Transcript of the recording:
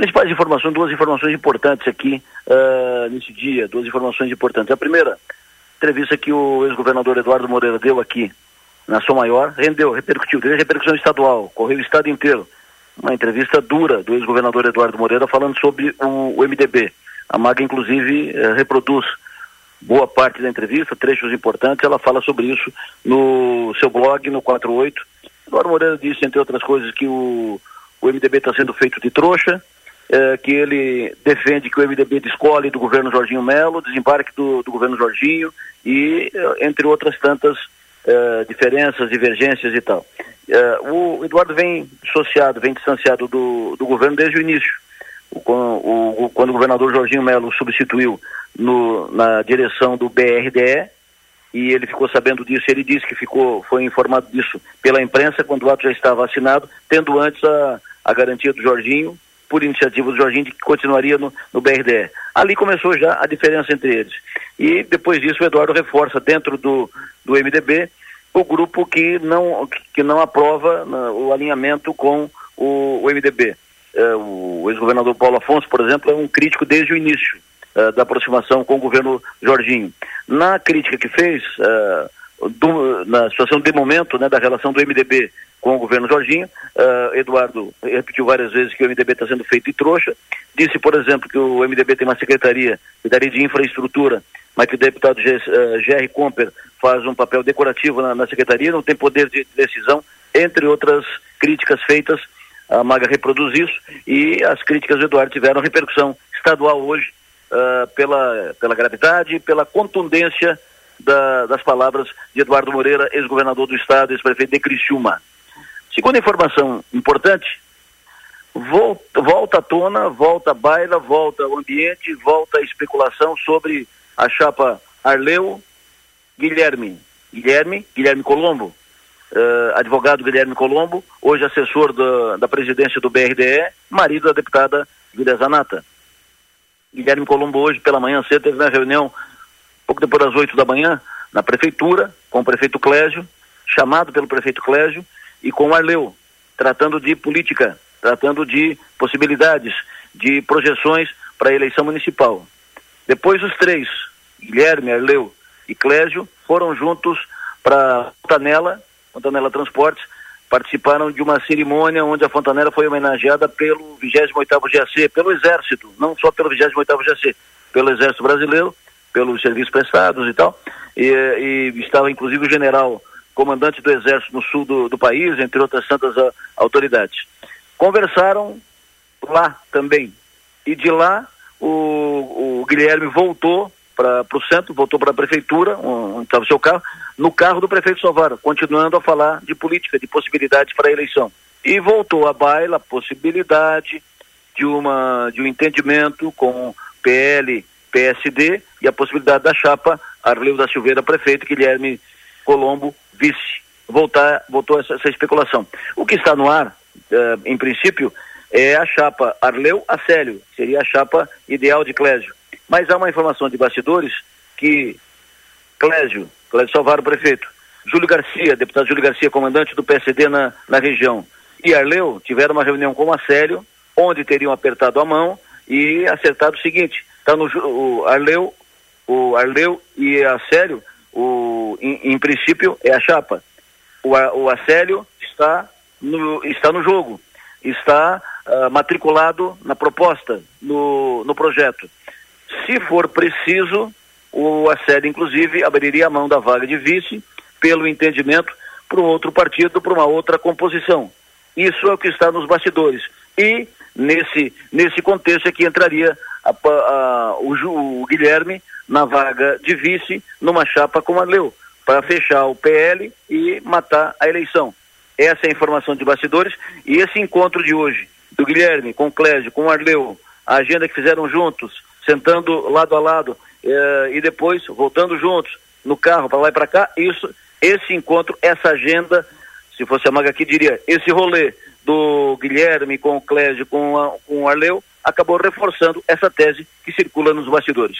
Principais informações, duas informações importantes aqui uh, nesse dia, duas informações importantes. A primeira, entrevista que o ex-governador Eduardo Moreira deu aqui na Sua Maior, rendeu, repercutiu, teve repercussão estadual, correu o estado inteiro. Uma entrevista dura do ex-governador Eduardo Moreira falando sobre o, o MDB. A Maga, inclusive, uh, reproduz boa parte da entrevista, trechos importantes, ela fala sobre isso no seu blog, no 48. Eduardo Moreira disse, entre outras coisas, que o, o MDB está sendo feito de trouxa, eh, que ele defende que o MDB descole do governo Jorginho Melo, desembarque do, do governo Jorginho e, eh, entre outras tantas eh, diferenças, divergências e tal. o Eduardo vem dissociado, vem distanciado do, do governo desde o início. O, o, quando o governador Jorginho Melo substituiu no, na direção do BRDE, e ele ficou sabendo disso, ele disse que ficou, foi informado disso pela imprensa quando o ato já estava assinado, tendo antes a, a garantia do Jorginho, por iniciativa do Jorginho, de que continuaria no, no BRDE. Ali começou já a diferença entre eles. E depois disso o Eduardo reforça dentro do, do MDB o grupo que não, que não aprova uh, o alinhamento com o, o MDB. Uh, o ex-governador Paulo Afonso, por exemplo, é um crítico desde o início uh, da aproximação com o governo Jorginho. Na crítica que fez, uh, do, na situação de momento né, da relação do MDB com o governo Jorginho, uh, Eduardo repetiu várias vezes que o MDB está sendo feito de trouxa, disse, por exemplo, que o MDB tem uma secretaria, secretaria de infraestrutura, mas que o deputado G.R. Comper faz um papel decorativo na, na secretaria, não tem poder de decisão, entre outras críticas feitas, a Maga reproduz isso, e as críticas do Eduardo tiveram repercussão estadual hoje, uh, pela, pela gravidade, pela contundência da, das palavras de Eduardo Moreira, ex-governador do estado, ex-prefeito de Criciúma. Segunda informação importante, volta, volta à tona, volta à baila, volta ao ambiente, volta a especulação sobre a chapa Arleu Guilherme. Guilherme, Guilherme Colombo, uh, advogado Guilherme Colombo, hoje assessor da, da presidência do BRDE, marido da deputada Guilherme Zanata. Guilherme Colombo hoje pela manhã cedo teve uma reunião, pouco depois das oito da manhã, na prefeitura, com o prefeito Clésio, chamado pelo prefeito Clésio, e com o Arleu, tratando de política, tratando de possibilidades, de projeções para a eleição municipal. Depois os três, Guilherme, Arleu e Clésio, foram juntos para Fontanela, Fontanela Transportes, participaram de uma cerimônia onde a Fontanela foi homenageada pelo 28º GAC, pelo Exército, não só pelo 28º GAC, pelo Exército Brasileiro, pelos serviços prestados e tal, e, e estava inclusive o general comandante do Exército no sul do, do país, entre outras tantas a, autoridades. Conversaram lá também, e de lá o, o Guilherme voltou para o centro, voltou para a prefeitura, onde estava o seu carro, no carro do prefeito Sovaro, continuando a falar de política, de possibilidades para a eleição. E voltou à baila a possibilidade de, uma, de um entendimento com PL, PSD e a possibilidade da chapa Arleu da Silveira, prefeito, Guilherme Colombo, vice. Voltar, voltou essa, essa especulação. O que está no ar, eh, em princípio, é a chapa Arleu Acélio, seria a chapa ideal de Clésio. Mas há uma informação de bastidores que Clésio, Clésio Salvaro, prefeito, Júlio Garcia, deputado Júlio Garcia, comandante do PSD na, na região, e Arleu tiveram uma reunião com o Acélio, onde teriam apertado a mão e acertado o seguinte, tá no o Arleu, o Arleu e Acélio, o, em, em princípio, é a chapa. O, o Acélio está no, está no jogo, está uh, matriculado na proposta, no, no projeto. Se for preciso, o ASED, inclusive, abriria a mão da vaga de vice, pelo entendimento, para um outro partido, para uma outra composição. Isso é o que está nos bastidores. E, nesse, nesse contexto, é que entraria a, a, o, o, Guilherme na vaga de vice, numa chapa como a Leu, para fechar o PL e matar a eleição. Essa é a informação de bastidores. E esse encontro de hoje, do Guilherme com o Clésio, com o Arleu, a agenda que fizeram juntos, sentando lado a lado eh, e depois voltando juntos no carro para lá e para cá. Isso, esse encontro, essa agenda, se fosse a Maga aqui diria, esse rolê do Guilherme com o Clésio, com, a, com o Arleu, acabou reforçando essa tese que circula nos bastidores.